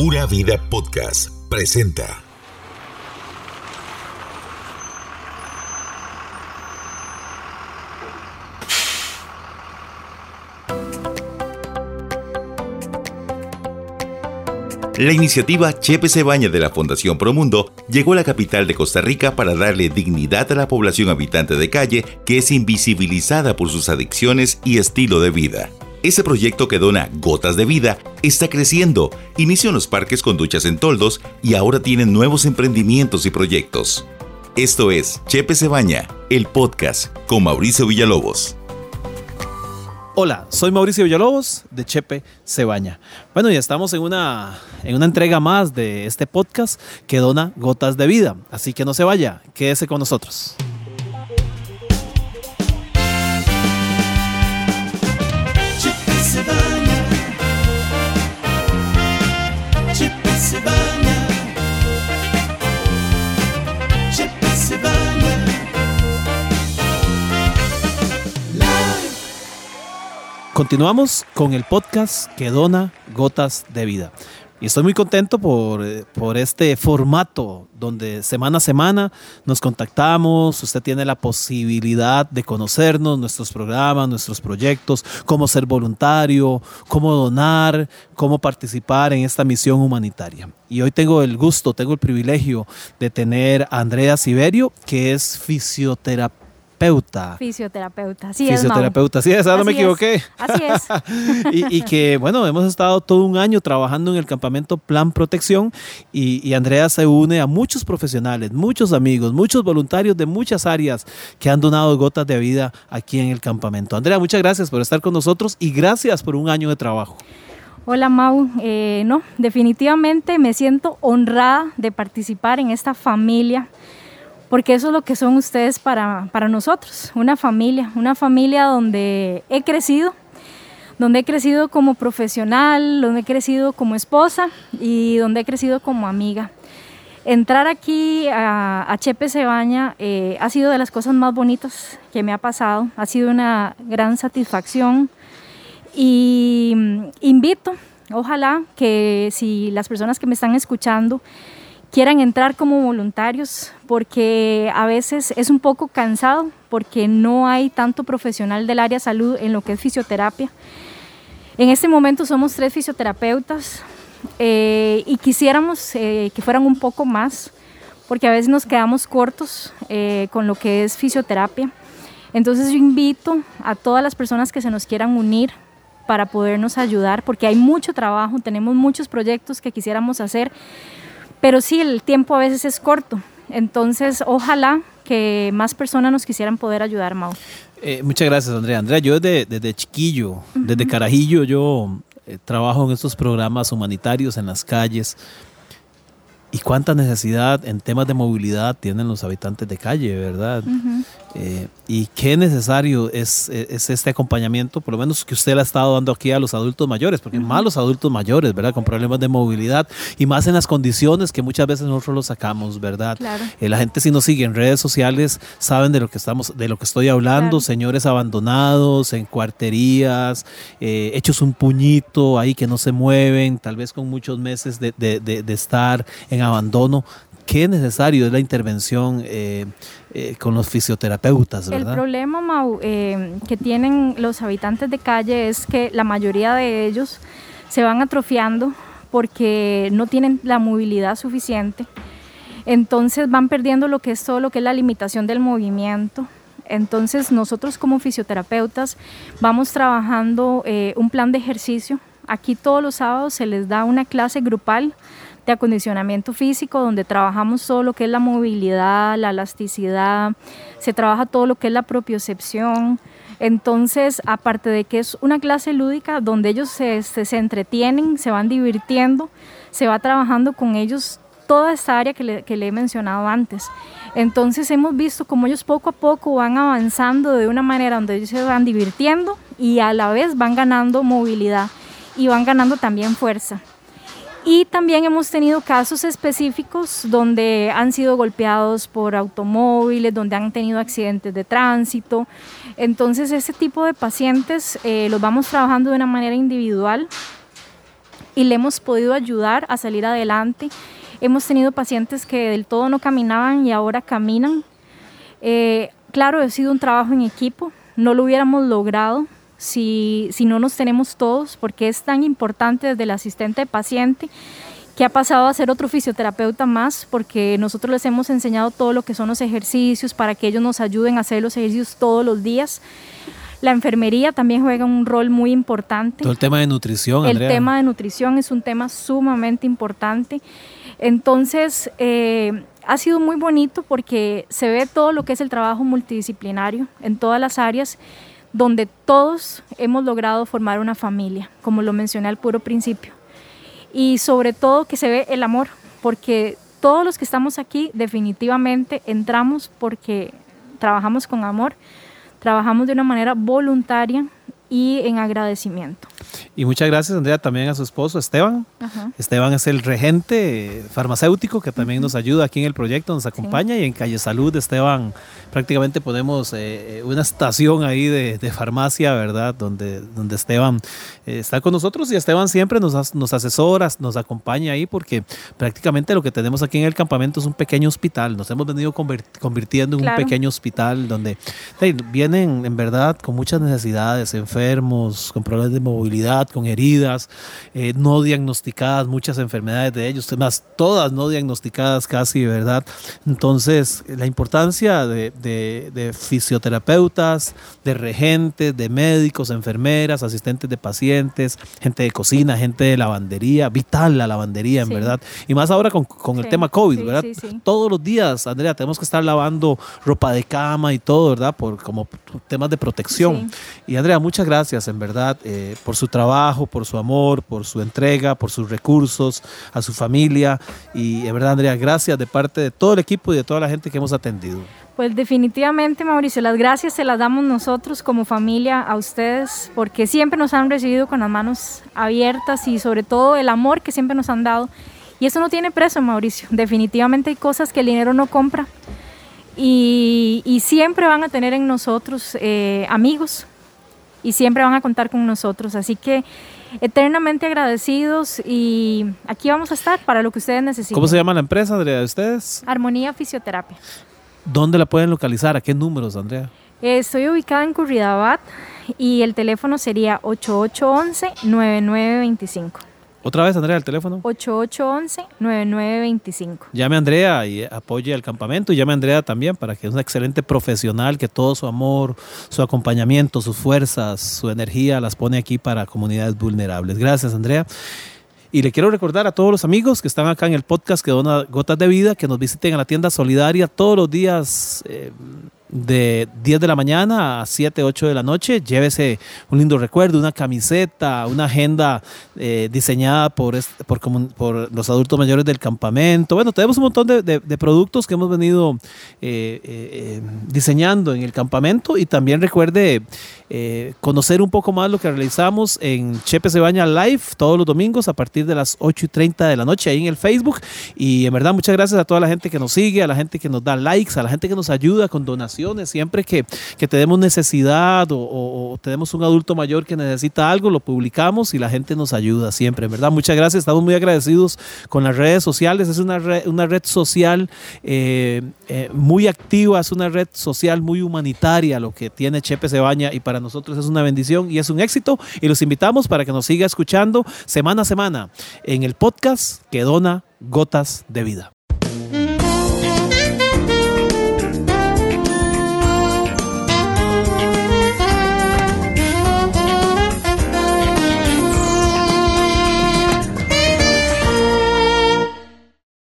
Pura Vida Podcast presenta. La iniciativa Chepe se baña de la Fundación Promundo llegó a la capital de Costa Rica para darle dignidad a la población habitante de calle que es invisibilizada por sus adicciones y estilo de vida. Ese proyecto que dona gotas de vida está creciendo. Inició en los parques con duchas en toldos y ahora tiene nuevos emprendimientos y proyectos. Esto es Chepe se baña, el podcast con Mauricio Villalobos. Hola, soy Mauricio Villalobos de Chepe se baña. Bueno, ya estamos en una, en una entrega más de este podcast que dona gotas de vida. Así que no se vaya, quédese con nosotros. Continuamos con el podcast que dona gotas de vida. Y estoy muy contento por, eh, por, este formato donde semana a semana nos contactamos, usted tiene la posibilidad de conocernos, nuestros programas, nuestros proyectos, cómo ser voluntario, cómo donar, cómo participar en esta misión humanitaria. Y hoy tengo el gusto, tengo el privilegio de tener a Andrea Siberio, que es fisioterapeuta Fisioterapeuta. Fisioterapeuta, sí Fisioterapeuta, sí, esa no me equivoqué. Así es. y, que, bueno, hemos estado todo un año trabajando en el campamento Plan Protección y, Andrea se une a muchos profesionales, muchos amigos, muchos voluntarios de muchas áreas que han donado gotas de vida aquí en el campamento. Andrea, muchas gracias por estar con nosotros y gracias por un año de trabajo. Hola Mau, eh, no, definitivamente me siento honrada de participar en esta familia porque eso es lo que son ustedes para, nosotros, una familia, una familia donde he crecido, donde he crecido como profesional, donde he crecido como esposa y donde he crecido como amiga. Entrar aquí a, Chepe Cebaña eh, ha sido de las cosas más bonitas que me ha pasado, ha sido una gran satisfacción y mm, invito, ojalá que si las personas que me están escuchando quieran entrar como voluntarios, porque a veces es un poco cansado, porque no hay tanto profesional del área salud en lo que es fisioterapia. En este momento somos tres fisioterapeutas eh, y quisiéramos eh, que fueran un poco más, porque a veces nos quedamos cortos eh, con lo que es fisioterapia. Entonces yo invito a todas las personas que se nos quieran unir para podernos ayudar, porque hay mucho trabajo, tenemos muchos proyectos que quisiéramos hacer, pero sí, el tiempo a veces es corto. Entonces, ojalá que más personas nos quisieran poder ayudar, Mau. Eh, muchas gracias, Andrea. Andrea, yo desde, desde chiquillo, desde carajillo, yo eh, trabajo en estos programas humanitarios en las calles. ¿Y cuánta necesidad en temas de movilidad tienen los habitantes de calle, verdad? Eh, y qué necesario es, es, este acompañamiento, por lo menos que usted le ha estado dando aquí a los adultos mayores, porque más los adultos mayores, ¿verdad? Con problemas de movilidad y más en las condiciones que muchas veces nosotros los sacamos, ¿verdad? Eh, la gente si nos sigue en redes sociales saben de lo que estamos, de lo que estoy hablando, señores abandonados en cuarterías, eh, hechos un puñito ahí que no se mueven, tal vez con muchos meses de, de, de estar en abandono qué necesario es la intervención eh, eh, con los fisioterapeutas, ¿verdad? El problema, Mau, eh, que tienen los habitantes de calle es que la mayoría de ellos se van atrofiando porque no tienen la movilidad suficiente. Entonces van perdiendo lo que es todo lo que es la limitación del movimiento. Entonces nosotros como fisioterapeutas vamos trabajando un plan de ejercicio. Aquí todos los sábados se les da una clase grupal de acondicionamiento físico, donde trabajamos todo lo que es la movilidad, la elasticidad, se trabaja todo lo que es la propiocepción. Entonces, aparte de que es una clase lúdica donde ellos se, se, entretienen, se van divirtiendo, se va trabajando con ellos toda esta área que le, que le, he mencionado antes. Entonces hemos visto cómo ellos poco a poco van avanzando de una manera donde ellos se van divirtiendo y a la vez van ganando movilidad y van ganando también fuerza. Y también hemos tenido casos específicos donde han sido golpeados por automóviles, donde han tenido accidentes de tránsito. Entonces ese tipo de pacientes eh, los vamos trabajando de una manera individual y le hemos podido ayudar a salir adelante. Hemos tenido pacientes que del todo no caminaban y ahora caminan. Eh, claro, ha sido un trabajo en equipo, no lo hubiéramos logrado si, si no nos tenemos todos, porque es tan importante desde el asistente de paciente que ha pasado a ser otro fisioterapeuta más, porque nosotros les hemos enseñado todo lo que son los ejercicios para que ellos nos ayuden a hacer los ejercicios todos los días. La enfermería también juega un rol muy importante. Todo el tema de nutrición. El tema de nutrición es un tema sumamente importante. Entonces, eh, ha sido muy bonito porque se ve todo lo que es el trabajo multidisciplinario en todas las áreas donde todos hemos logrado formar una familia, como lo mencioné al puro principio. Y sobre todo que se ve el amor, porque todos los que estamos aquí definitivamente entramos porque trabajamos con amor, trabajamos de una manera voluntaria y en agradecimiento. Y muchas gracias, Andrea, también a su esposo, Esteban. Esteban es el regente farmacéutico que también nos ayuda aquí en el proyecto, nos acompaña y en Calle Salud, Esteban, prácticamente ponemos eh, una estación ahí de, farmacia, ¿verdad? Donde, donde Esteban eh, está con nosotros y Esteban siempre nos, nos asesora, nos acompaña ahí porque prácticamente lo que tenemos aquí en el campamento es un pequeño hospital. Nos hemos venido convirtiendo en un pequeño hospital donde vienen en verdad con muchas necesidades, enfermos, con problemas de movilidad con heridas, eh, no diagnosticadas, muchas enfermedades de ellos, más todas no diagnosticadas casi, ¿verdad? Entonces, la importancia de, fisioterapeutas, de regentes, de médicos, enfermeras, asistentes de pacientes, gente de cocina, gente de lavandería, vital la lavandería, en verdad. Y más ahora con, el tema COVID, ¿verdad? Todos los días, Andrea, tenemos que estar lavando ropa de cama y todo, ¿verdad? Por como temas de protección. Y Andrea, muchas gracias, en verdad, eh, por su trabajo por su amor, por su entrega, por sus recursos, a su familia. Y de verdad, Andrea, gracias de parte de todo el equipo y de toda la gente que hemos atendido. Pues definitivamente, Mauricio, las gracias se las damos nosotros como familia a ustedes, porque siempre nos han recibido con las manos abiertas y sobre todo el amor que siempre nos han dado. Y eso no tiene precio, Mauricio. Definitivamente hay cosas que el dinero no compra. Y, siempre van a tener en nosotros eh, amigos, y siempre van a contar con nosotros. Así que eternamente agradecidos y aquí vamos a estar para lo que ustedes necesiten. ¿Cómo se llama la empresa, Andrea, de ustedes? Armonía Fisioterapia. ¿Dónde la pueden localizar? ¿A qué números, Andrea? estoy ubicada en Curridabat y el teléfono sería 8811-9925. Otra vez, Andrea, el teléfono. 8811-9925. Llame a Andrea y apoye al campamento. Y llame a Andrea también para que es una excelente profesional que todo su amor, su acompañamiento, sus fuerzas, su energía las pone aquí para comunidades vulnerables. Gracias, Andrea. Y le quiero recordar a todos los amigos que están acá en el podcast que dona Gotas de Vida que nos visiten a la tienda solidaria todos los días. Eh, de 10 de la mañana a 7, 8 de la noche. Llévese un lindo recuerdo, una camiseta, una agenda eh, diseñada por, por, por, los adultos mayores del campamento. Bueno, tenemos un montón de, productos que hemos venido eh, eh, diseñando en el campamento y también recuerde conocer un poco más lo que realizamos en Chepe Se Baña Live todos los domingos a partir de las 8 y 30 de la noche ahí en el Facebook. Y en verdad, muchas gracias a toda la gente que nos sigue, a la gente que nos da likes, a la gente que nos ayuda con donaciones Siempre que, tenemos necesidad o, tenemos un adulto mayor que necesita algo, lo publicamos y la gente nos ayuda siempre, ¿verdad? Muchas gracias. Estamos muy agradecidos con las redes sociales. Es una red, una red social eh, eh, muy activa, es una red social muy humanitaria lo que tiene Chepe Cebaña y para nosotros es una bendición y es un éxito. Y los invitamos para que nos siga escuchando semana a semana en el podcast que dona Gotas de Vida.